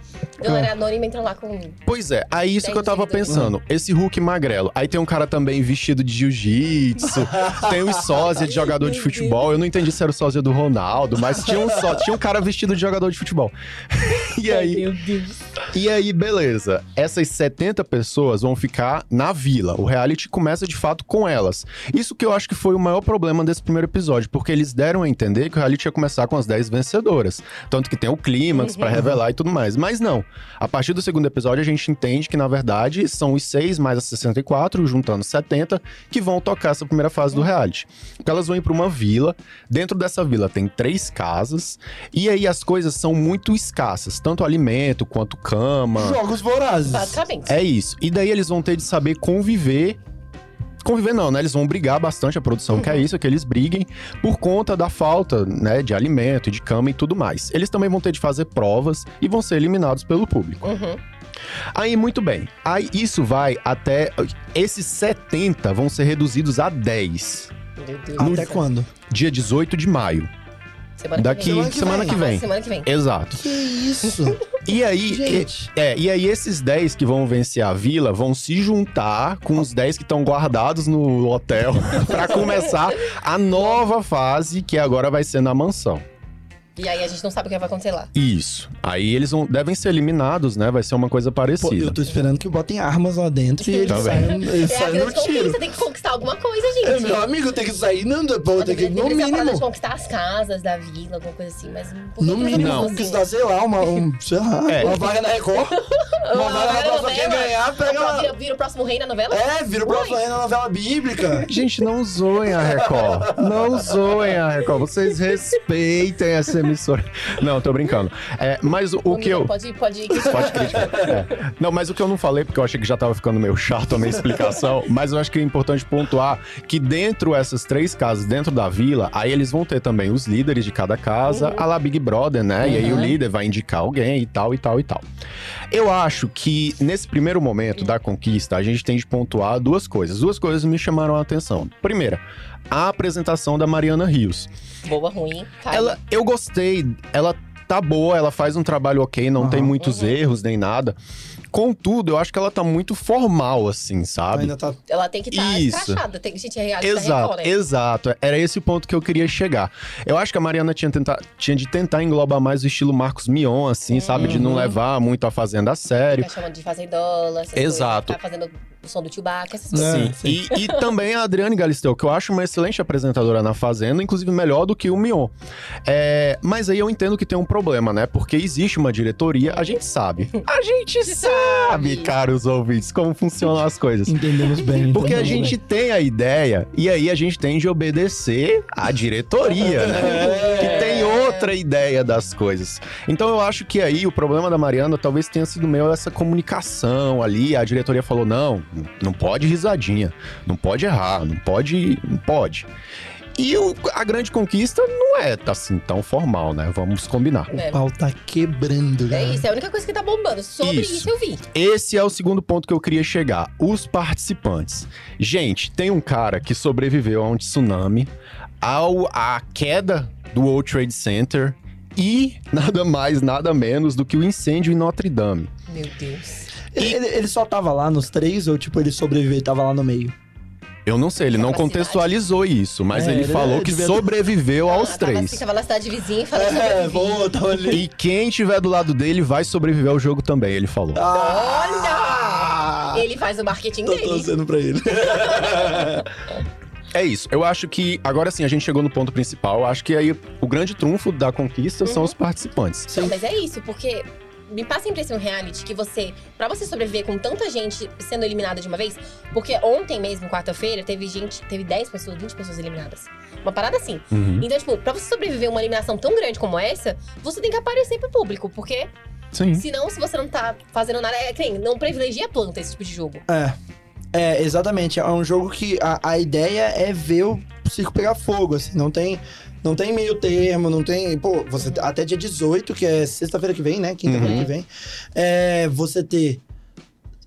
Galera anônima entra lá com... Pois é, aí isso que eu tava seguidores. pensando. Esse Hulk magrelo. Aí tem um cara também vestido de jiu-jitsu. [laughs] tem um sósia de jogador de futebol. Eu não entendi se era o sósia do Ronaldo, mas tinha um só, tinha um cara vestido de jogador de futebol. [laughs] e aí, Meu Deus. e aí, beleza. Essas 70 pessoas vão ficar na vila. O reality começa de fato com elas. Isso que eu acho que foi o maior problema desse primeiro episódio, porque eles deram a entender que o reality ia começar com as 10 vencedoras. Tanto que tem o clímax pra revelar e tudo mais. Mas não. A partir do segundo episódio, a gente entende que, na verdade, são os 6 mais as 64, juntando 70, que vão tocar essa primeira fase do reality. Então elas vão ir pra uma vila. Dentro dessa vila tem três casas. E aí as coisas são muito escassas, tanto alimento quanto cama. Jogos Vorazes. Basicamente. É isso. E daí eles vão ter de saber conviver. Conviver não, né? Eles vão brigar bastante, a produção quer isso, é que eles briguem por conta da falta, né, de alimento, de cama e tudo mais. Eles também vão ter de fazer provas e vão ser eliminados pelo público. Uhum. Aí, muito bem. Aí isso vai até. Esses 70 vão ser reduzidos a 10. Meu Deus. Até quando? Dia 18 de maio. Semana Daqui, que vem. semana que vem. Semana que vem. Exato. Que isso? [laughs] E aí, Gente. e, é, e aí esses 10 que vão vencer a vila vão se juntar com os 10 que estão guardados no hotel [laughs] pra começar a nova fase que agora vai ser na mansão. E aí a gente não sabe o que vai acontecer lá. Isso. Aí eles vão, devem ser eliminados, né? Vai ser uma coisa Pô, parecida. eu tô esperando que botem armas lá dentro e eles Tá saiam, eles É a saiam no tiro. tem que conquistar alguma coisa, É, gente. meu amigo, tem que sair, não, pô, tem que, no mínimo. conquistar as casas da vila, alguma coisa assim, mas... No mínimo, não conquistar, sei lá, uma, um, sei lá, É. uma vaga na Record. [laughs] Uma vaga na próxima, quem ganhar, pega Vira, lá. vira o próximo rei na novela? É, vira o próximo aí na novela bíblica. Gente, não zoem a Record. Não zoem a Record. Vocês respeitem essa emissora. Não, tô brincando. É, mas o, o que eu. Pode, pode... Pode criticar. É. Não, mas o que eu não falei, porque eu achei que já tava ficando meio chato a minha explicação, mas eu acho que é importante pontuar que dentro dessas três casas, dentro da vila, aí eles vão ter também os líderes de cada casa, Uhum. a la Big Brother, né? E aí o líder vai indicar alguém e tal, e tal, e tal. Eu acho que nesse primeiro momento da conquista, a gente tem de pontuar duas coisas. Duas coisas me chamaram a atenção. Primeira, a apresentação da Mariana Rios. Boa, ruim. Cai. Ela, eu gostei, ela tá boa, ela faz um trabalho ok, não Aham. tem muitos Uhum. erros nem nada. Contudo, eu acho que ela tá muito formal, assim, sabe? Ainda tá. Ela tem que estar escrachada. Tem, gente, é reality da Exato, né? exato. Era esse o ponto que eu queria chegar. Eu acho que a Mariana tinha, tenta- tinha de tentar englobar mais o estilo Marcos Mion, assim, sabe? De não Uhum. levar muito a Fazenda a sério. Ficar chamando de fazendola, essas Exato. coisas, Ficar fazendo o som do Chewbacca, essas coisas. É, Sim. sim. E, e também a Adriane Galisteu, que eu acho uma excelente apresentadora na Fazenda, inclusive melhor do que o Mion. É, mas aí eu entendo que tem um problema, né? Porque existe uma diretoria, a gente sabe. A gente [laughs] sabe, caros ouvintes, como funcionam as coisas. Entendemos bem. Porque a entendemos gente tem a ideia, e aí a gente tem de obedecer à diretoria, né? É. Que tem outra ideia das coisas. Então eu acho que aí o problema da Mariana talvez tenha sido meio essa comunicação ali. A diretoria falou: não, não pode risadinha, não pode errar, não pode. Não pode. E o- a grande conquista não é assim tão formal, né? Vamos combinar. É. O pau tá quebrando, É galera. isso, é a única coisa que tá bombando. Sobre Isso. isso, eu vi. Esse é o segundo ponto que eu queria chegar. Os participantes. Gente, tem um cara que sobreviveu a um tsunami, ao à queda do World Trade Center e nada mais, nada menos do que o incêndio em Notre Dame. Meu Deus. Ele, ele só tava lá nos três ou, tipo, ele sobreviveu e tava lá no meio? Eu não sei, ele não contextualizou isso, mas É, ele ele falou que devia- sobreviveu aos tava, três. assim, tava na cidade vizinha e falou É, vou, tava ali. E quem tiver do lado dele vai sobreviver ao jogo também, ele falou. Ah! Ele faz o marketing Tô dele. torcendo pra ele. [laughs] É isso. Eu acho que agora sim a gente chegou no ponto principal. Eu acho que aí o grande trunfo da conquista são os participantes. Não, mas é isso, porque me passa a impressão reality que você, Pra você sobreviver com tanta gente sendo eliminada de uma vez, porque ontem mesmo, quarta-feira, teve gente, teve 10 pessoas, 20 pessoas eliminadas. Uma parada assim. Uhum. Então, tipo, pra você sobreviver a uma eliminação tão grande como essa, você tem que aparecer pro público, porque Sim. senão, se você não tá fazendo nada, é nem, não privilegia a planta esse tipo de jogo. É. É, exatamente. É um jogo que a, a ideia é ver o circo pegar fogo, assim. Não tem, não tem meio termo, não tem... Pô, você, até dia 18, que é sexta-feira que vem, né? Quinta-feira Uhum. que vem. É, você ter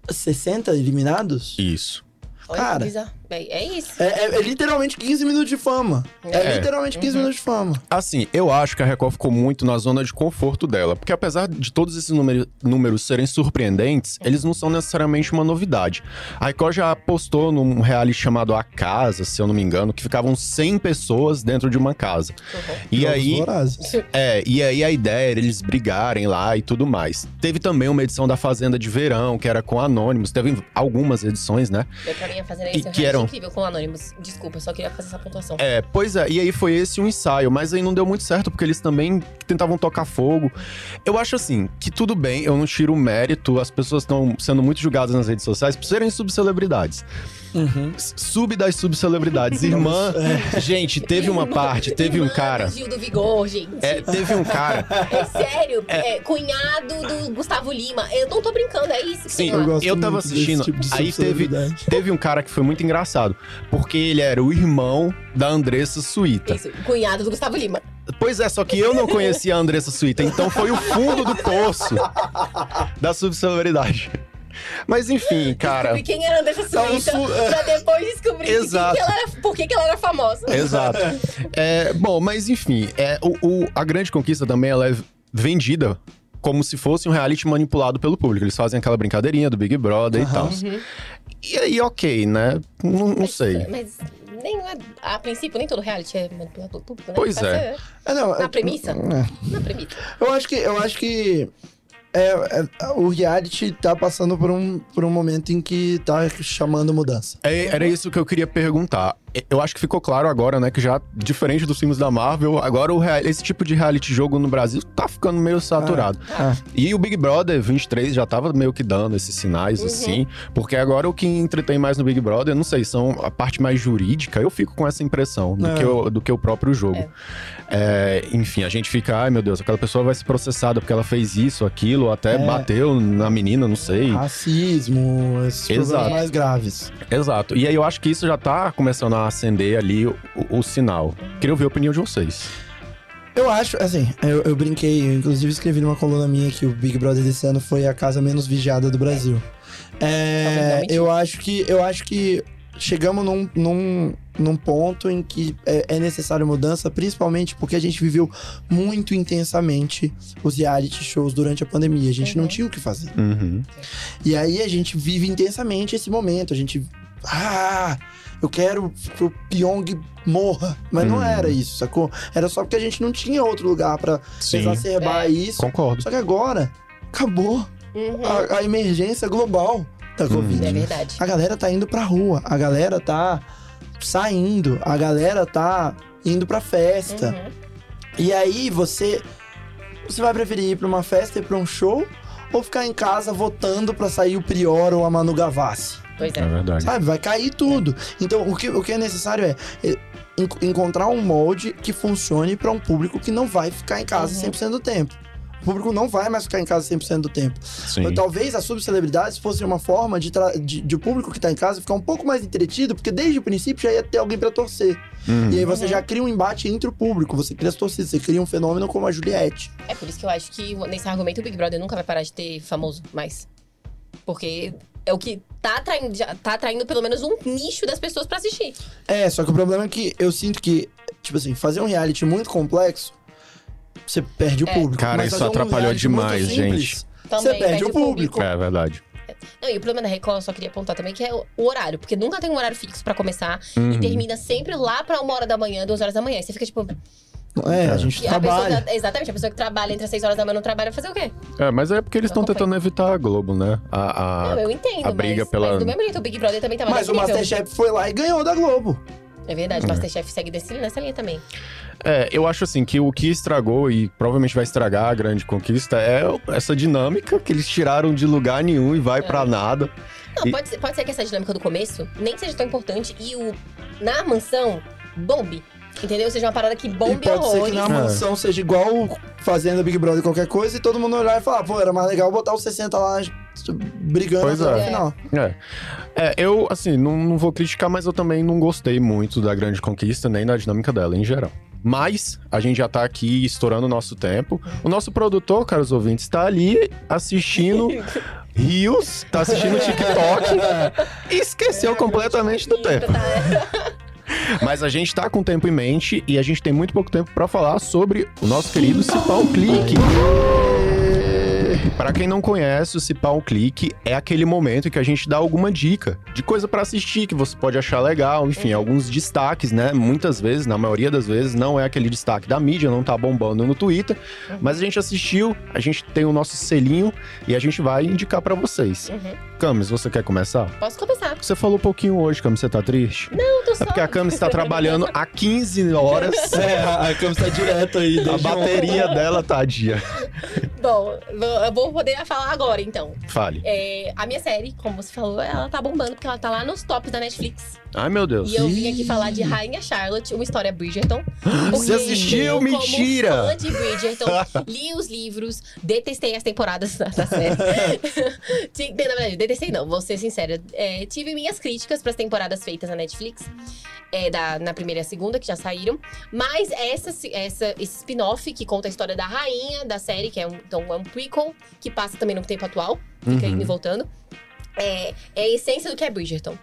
60 eliminados... Isso. Olha Cara. É, é isso. É, é- é literalmente 15 minutos de fama. É, É. literalmente 15 Uhum. minutos de fama. Assim, eu acho que a Record ficou muito na zona de conforto dela. Porque apesar de todos esses número- números serem surpreendentes, eles não são necessariamente uma novidade. A Record já postou num reality chamado A Casa, se eu não me engano, que ficavam 100 pessoas dentro de uma casa. Uhum. E Jogos aí, Vorazes. É, e aí a ideia era eles brigarem lá e tudo mais. Teve também uma edição da Fazenda de Verão, que era com Anônimos. Teve algumas edições, né? Eu pra mim ia fazer E isso um que reality eram- incrível com Anonymous. Desculpa, eu só queria fazer essa pontuação. É, pois é, e aí foi esse um ensaio, mas aí não deu muito certo, porque eles também tentavam tocar fogo. Eu acho assim, que tudo bem, eu não tiro o mérito, as pessoas estão sendo muito julgadas nas redes sociais por serem subcelebridades. Uhum. Sub das subcelebridades. [laughs] Irmã, gente, teve uma parte, teve um Irmã cara. do Gil do Vigor, gente. É, teve um cara. É sério, é, cunhado do Gustavo Lima. Eu não tô brincando, é isso que Sim, tem lá. gosto eu tava assistindo, tipo aí teve, teve um cara que foi muito engraçado, porque ele era o irmão da Andressa Suíta. Isso, cunhado do Gustavo Lima. Pois é, só que eu não conhecia a Andressa Suíta, então foi o fundo do poço da subcelebridade. Mas enfim, [laughs] cara. Descobri quem era Andressa É um Suíta, su- é. pra depois descobrir Exato. que ela era, por que, que ela era famosa. Exato. É, bom, mas enfim, é, o, o- a grande conquista também ela é vendida como se fosse um reality manipulado pelo público. Eles fazem aquela brincadeirinha do Big Brother e Aham. tal. Uhum. E aí, ok, né? Não, não Mas- sei. Mas nem, é- a princípio, nem todo reality é manipulado público, né? Pois é. ser É, não, Na é- premissa? é. Na premissa. Eu acho que. Eu acho que. É, é- o reality tá passando por um, por um momento em que tá chamando mudança. É, era isso que eu queria perguntar. Eu acho que ficou claro agora, né, que já, diferente dos filmes da Marvel, agora o esse tipo de reality jogo no Brasil tá ficando meio saturado. Ah. E o Big Brother 23 já tava meio que dando esses sinais, Uhum. assim, porque agora o que entretém mais no Big Brother, eu não sei, são a parte mais jurídica, eu fico com essa impressão do, É. que, o, do que o próprio jogo. É. É, enfim, a gente fica, ai meu Deus, aquela pessoa vai ser processada porque ela fez isso, aquilo, ou até É. bateu na menina, não sei. Racismo, esses Exato. problemas mais graves. Exato. E aí eu acho que isso já tá começando a acender ali o, o- o sinal. Queria ouvir a opinião de vocês. Eu acho, assim, eu, eu brinquei, eu inclusive escrevi numa coluna minha que o Big Brother desse ano foi a casa menos vigiada do Brasil. É, mentira. eu acho que eu acho que chegamos num, num, num ponto em que é, é necessário mudança, principalmente porque a gente viveu muito intensamente os reality shows durante a pandemia. A gente não Uhum. tinha o que fazer. Uhum. E aí a gente vive intensamente esse momento. A gente. Ah! Eu quero que o Pyong morra. Mas não Hum. era isso, sacou? Era só porque a gente não tinha outro lugar pra Sim, exacerbar É. isso. concordo. Só que agora acabou Uhum. a, a emergência global da Hum. Covid. É verdade. A galera tá indo pra rua, a galera tá saindo, a galera tá indo pra festa. Uhum. E aí você você vai preferir ir pra uma festa e pra um show ou ficar em casa votando pra sair o Prior ou a Manu Gavassi? Pois É é. verdade. Sabe? Vai cair tudo. Então, o que, o que é necessário é, é en- encontrar um molde que funcione pra um público que não vai ficar em casa Uhum. 100% do tempo. O público não vai mais ficar em casa 100% do tempo. Sim. Mas talvez as subcelebridades fossem uma forma de, tra- de, de o público que tá em casa ficar um pouco mais entretido, porque desde o princípio já ia ter alguém pra torcer. Uhum. E aí você Uhum. já cria um embate entre o público, você cria as torcidas, você cria um fenômeno como a Juliette. É por isso que eu acho que nesse argumento o Big Brother nunca vai parar de ter famoso mais. Porque é o que tá atraindo, já tá atraindo pelo menos um nicho das pessoas pra assistir. É, só que o problema é que eu sinto que, tipo assim, fazer um reality muito complexo, você perde o É. público. Cara, Mas isso fazer um atrapalhou reality muito demais, simples, gente. Também Você perde o público. É verdade. Não, e o problema da Record, eu só queria apontar também, que é o horário. Porque nunca tem um horário fixo pra começar. Uhum. E termina sempre lá pra uma hora da manhã, duas horas da manhã. E você fica tipo... É, a gente e a pessoa trabalha. exatamente, a pessoa que trabalha entre as seis horas da manhã não trabalha, vai fazer o quê? É, mas é porque eles Não estão acompanho. tentando evitar a Globo, né? A, a- não, eu entendo, a briga mas, pela- mas do mesmo jeito o Big Brother também tava Mas nesse o nível. Masterchef foi lá e ganhou da Globo. É verdade, o Masterchef segue desse, nessa linha também. É, eu acho assim que o que estragou e provavelmente vai estragar a grande conquista é essa dinâmica que eles tiraram de lugar nenhum e vai pra nada. Não, E- pode, ser, pode ser que essa dinâmica do começo nem seja tão importante e o na mansão bombe. Entendeu? Seja uma parada que E bombe pode ser que horrores. na É. mansão seja igual fazendo Big Brother qualquer coisa e todo mundo olhar e falar, pô, era mais legal botar os 60 lá brigando Pois até é. o final. É. É, eu, assim, não, não vou criticar, mas eu também não gostei muito da grande conquista, nem da dinâmica dela em geral. Mas a gente já tá aqui estourando o nosso tempo. O nosso produtor, caros ouvintes, tá ali assistindo [laughs] Rios, tá assistindo TikTok e esqueceu completamente do tempo. Tá, Mas a gente tá com o tempo em mente e a gente tem muito pouco tempo pra falar sobre o nosso querido Cipau Clique. Pra quem não conhece, o Cipau Clique é aquele momento em que a gente dá alguma dica de coisa pra assistir que você pode achar legal, enfim, alguns destaques, né? Muitas vezes, na maioria das vezes, não é aquele destaque da mídia, não tá bombando no Twitter, mas a gente assistiu, a gente tem o nosso selinho e a gente vai indicar pra vocês. Uhum. Camis, você quer começar? Posso começar? Você falou um pouquinho hoje, Camis, você tá triste? Não, tô só... É porque a Camis tá [laughs] trabalhando há 15 horas. [laughs] É, a câmera tá direto aí. A bateria dela tá dia. Bom, eu vou poder falar agora, então. Fale. É, a minha série, como você falou, ela tá bombando porque ela tá lá nos tops da Netflix. Ai, meu Deus. E eu vim aqui falar de Rainha Charlotte, uma história Bridgerton. [gasps] Você assistiu? eu, Mentira! Como fã de Bridgerton, li os livros, detestei as temporadas da, da série. [laughs] Na verdade, detestei não, vou ser sincera. É, tive minhas críticas para as temporadas feitas na Netflix. é, da, na primeira e a segunda, que já saíram. Mas essa, essa, esse spin-off que conta a história da rainha da série, que é um, então, é um prequel, que passa também no tempo atual, fica Uhum. indo e voltando. É, é a essência do que é Bridgerton.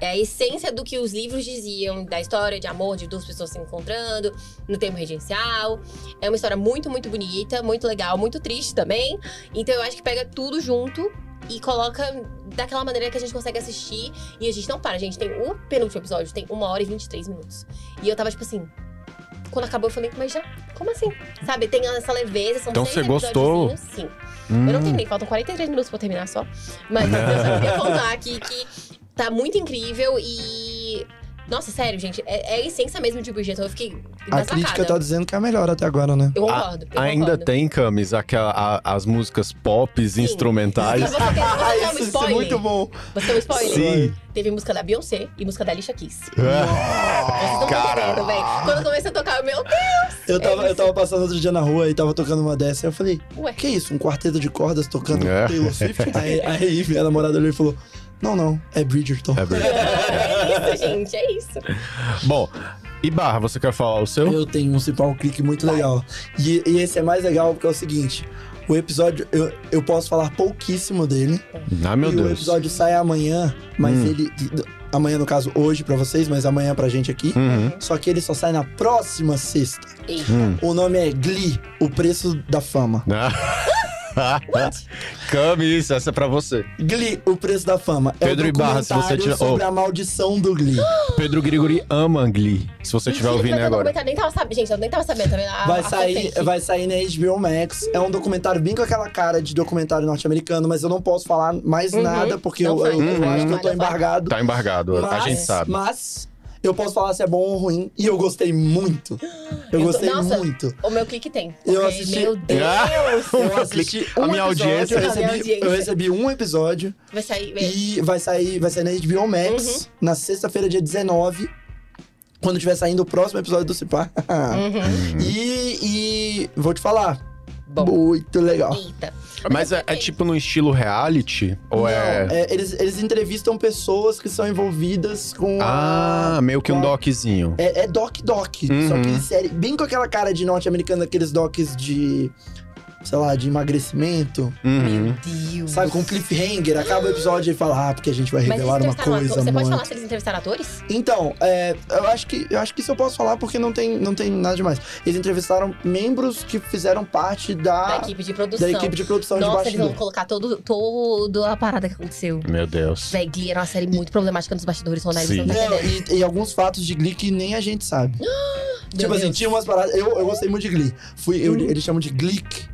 É a essência do que os livros diziam, da história de amor de duas pessoas se encontrando, no tempo regencial. É uma história muito, muito bonita, muito legal, muito triste também. Então eu acho que pega tudo junto e coloca daquela maneira que a gente consegue assistir. E a gente não para, gente. Tem o penúltimo episódio, tem uma hora e 23 minutos. E eu tava tipo assim. quando acabou, eu falei, mas já, como assim? Sabe, tem essa leveza, são Então você gostou? Sim. Hum. Eu não terminei, faltam 43 minutos pra eu terminar só. Mas [laughs] [laughs] eu só queria contar aqui que tá muito incrível e. Nossa, sério, gente, é, é a essência mesmo de Bridgerton. Eu fiquei A crítica tá dizendo que é a melhor até agora, né? Eu concordo. eu Ainda concordo. tem, Camis, aquela, a- as músicas pop instrumentais. Mas você quer, você [laughs] quer um Isso, isso é muito bom. Você quer um spoiler? Sim. Teve música da Beyoncé e música da Alicia Keys. [laughs] Vocês Ah, estão Cara. entendendo, velho? Quando começa a tocar, meu Deus! Eu tava, É eu tava passando outro dia na rua e tava tocando uma dessa. E eu falei, Ué. que isso? Um quarteto de cordas tocando É. Taylor Swift? [laughs] aí, aí minha namorada olhou e falou, não, não, é Bridgerton. É verdade. [laughs] É isso, gente, é isso. Bom, e Barra, você quer falar o seu? Eu tenho um principal clique muito legal. E, e esse é mais legal porque é o seguinte: o episódio, eu, eu posso falar pouquíssimo dele. Ah, meu e o Deus. episódio sai amanhã, mas Hum. ele. Amanhã, no caso, hoje pra vocês, mas amanhã pra gente aqui. Uhum. Só que ele só sai na próxima sexta. Eita. Hum. O nome é Glee, o preço da fama. [laughs] [laughs] Camis, essa é pra você. Glee, o preço da fama. É Pedro o Ibarra, se você tira- sobre oh. a maldição do Glee. [gasps] Pedro Grigori ama Glee. Se você estiver ouvindo eu agora. Nem tava sabendo, gente, eu nem tava sabendo também. A, Vai a sair, vai sair na HBO Max. É um documentário bem com aquela cara de documentário norte-americano, mas eu não posso falar mais Uhum. nada, porque Não eu, eu- eu não acho que eu tô embargado. Tá embargado, a Mas- gente sabe. Mas eu posso falar se é bom ou ruim. E eu gostei muito. Eu Eu gostei nossa, muito. O meu clique tem. Eu Porque, assisti- Meu [laughs] Deus! O [laughs] Eu meu assisti clique- a um minha episódio, audiência. Eu recebi, audiência. eu recebi um episódio Vai sair. e vai sair, vai sair na HBO Max na sexta-feira, dia 19. Quando tiver saindo o próximo episódio do Cipá. Uhum. [laughs] e, e vou te falar. Bom. Muito legal. Eita. Mas é, é tipo no estilo reality? Ou Não, é. é, eles, eles entrevistam pessoas que são envolvidas com a. Ah, meio que um a- doczinho. É, é doc-doc. Só Uhum. que série. Bem com aquela cara de norte-americano, aqueles docs de. Sei lá, de emagrecimento. Uhum. Deus. Sabe, com cliffhanger. Acaba o episódio e fala, ah, porque a gente vai eles revelar uma coisa. Você pode falar se eles entrevistaram atores? Então, é, eu, acho que, eu acho que isso eu posso falar porque não tem, não tem nada demais. Eles entrevistaram membros que fizeram parte da, da equipe de produção. Da equipe de produção de Nossa, eles bastidor. vão colocar todo, todo a parada que aconteceu. Meu Deus. Véi, Glee era uma série muito problemática nos bastidores, Ronaldo. Sim. não tá e, e alguns fatos de Glee que nem a gente sabe. [gasps] Meu tipo assim, Deus. tinha umas paradas. Eu, eu gostei muito de Glee. Fui, eu, Eles chamam de Glick.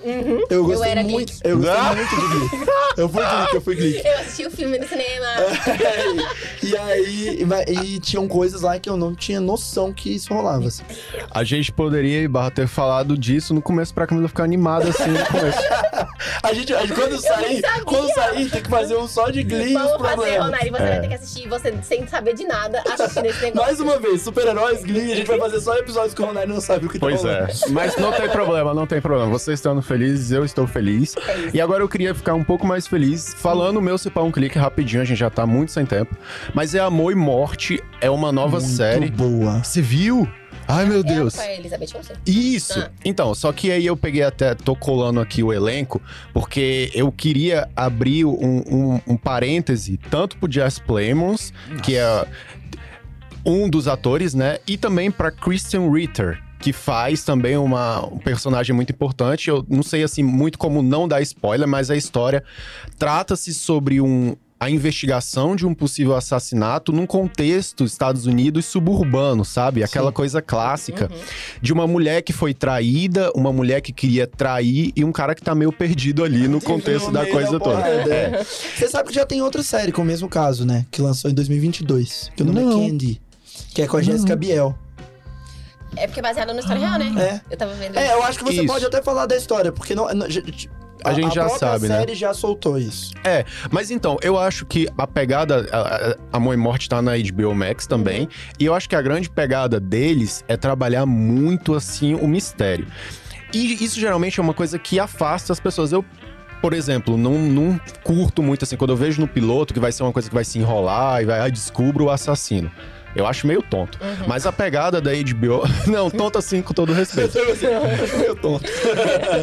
Uhum. Eu gostei era muito. Glick. Eu gostei Ah! muito de Glee. Eu fui Glick, eu fui Glick. Eu assisti o filme no cinema. [laughs] e aí, e, e tinham coisas lá que eu não tinha noção que isso rolava. assim. A gente poderia, Barra, ter falado disso no começo pra Camila ficar animada assim no começo. [laughs] A gente, quando sair, quando sair, tem que fazer um só de Glee e os Vamos fazer. Ronaldo. Você É. vai ter que assistir, você sem saber de nada, assistindo esse negócio. Mais uma vez, super-heróis, Glee, a gente vai fazer só episódios que o Ronaldo não sabe o que Pois tá é. rolando. Mas não tem problema, não tem problema. Vocês estando felizes, eu estou feliz. É. E agora eu queria ficar um pouco mais feliz falando o meu Cipar um clique rapidinho, a gente já tá muito sem tempo. Mas é Amor e Morte, é uma nova Muito série. boa. Você viu? Ai, meu É Deus. a Elizabeth Olsen. Isso! Ah. Então, só que aí eu peguei até, tô colando aqui o elenco, porque eu queria abrir um, um, um parêntese, tanto pro Jess Plemons, que é um dos atores, né? E também pra Christian Ritter, que faz também uma, um personagem muito importante. Eu não sei, assim, muito como não dar spoiler, mas a história trata-se sobre um a investigação de um possível assassinato num contexto Estados Unidos suburbano, sabe? Aquela Sim. coisa clássica Uhum. de uma mulher que foi traída, uma mulher que queria trair e um cara que tá meio perdido ali no contexto No da coisa toda. É. é. [laughs] Você sabe que já tem outra série com o mesmo caso, né? Que lançou em 2022. Que o nome Não. é Candy. Que é com a Jéssica Biel. É porque é baseado na história real, né? É. Eu tava vendo. É, eu acho que você Isso. pode até falar da história, porque não, não- j- A gente já sabe, né? série já soltou isso. É, mas então, eu acho que a pegada. A, a- a Mãe Morte tá na HBO Max também. E eu acho que a grande pegada deles é trabalhar muito assim o mistério. E isso geralmente é uma coisa que afasta as pessoas. Eu. Por exemplo, não, não curto muito assim, quando eu vejo no piloto que vai ser uma coisa que vai se enrolar e vai, ai, descubro o assassino. Eu acho meio tonto. Uhum. Mas a pegada da HBO. [laughs] Não, tonto assim, com todo respeito. Meu tonto.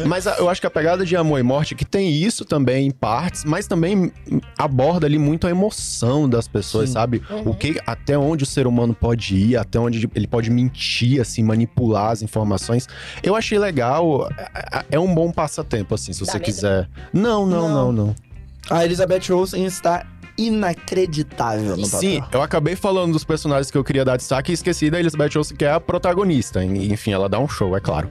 Mas a- eu acho que a pegada de Amor e Morte, que tem isso também em partes, mas também aborda ali muito a emoção das pessoas, Sim. sabe? Uhum. O que, até onde o ser humano pode ir, até onde ele pode mentir, assim, manipular as informações. Eu achei legal. é- É um bom passatempo, assim, se Dá você medo? quiser. Não, não, não, Não. não. A Elizabeth Olsen está inacreditável no papel. Sim, eu acabei falando dos personagens que eu queria dar destaque e esqueci da Elizabeth Olsen, que é a protagonista. Enfim, ela dá um show, é claro.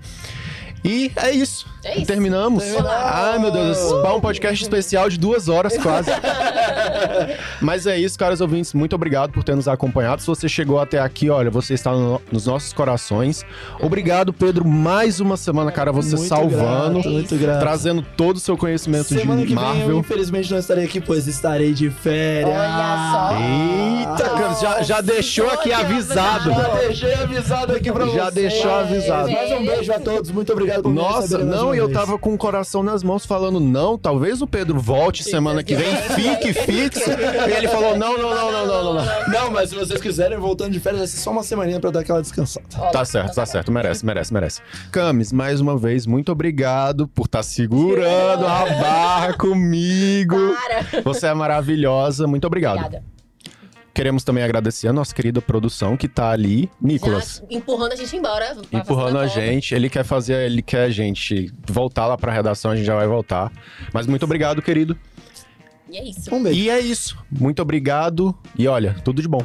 E é isso. É isso. Terminamos. Terminamos. Ai, meu Deus. Uh! Um podcast especial de duas horas quase. [laughs] Mas é isso, caros ouvintes. Muito obrigado por ter nos acompanhado. Se você chegou até aqui, olha, você está no- nos nossos corações. Obrigado, Pedro, mais uma semana, cara, você Muito salvando, grato, muito grato. trazendo todo o seu conhecimento Semana de que vem eu Marvel. infelizmente não estarei aqui, pois estarei de férias. Olha só. Eita, cara, já, já deixou aqui avisado. Já deixei avisado aqui pra Já vocês. deixou avisado. Mais um beijo a todos, muito obrigado me Nossa, não, e eu vez. tava com o coração nas mãos falando, não, talvez o Pedro volte semana que vem, fique fixo. E ele falou, não, não, não, não, não, não, não. Não, mas se vocês quiserem, voltando de férias, vai ser só uma semaninha pra eu dar aquela descansada. Tá certo, tá certo, merece, merece, merece. Camis, mais uma vez, muito obrigado por estar segurando a barra comigo. Para. Você é maravilhosa, muito obrigado. Obrigada. Queremos também agradecer a nossa querida produção que tá ali, Nicolas. Já empurrando a gente embora. empurrando a volta. gente. Ele quer fazer, ele quer a gente voltar lá pra redação, a gente já vai voltar. Mas muito obrigado, querido. E é isso. Um beijo. E é isso. Muito obrigado e olha, tudo de bom.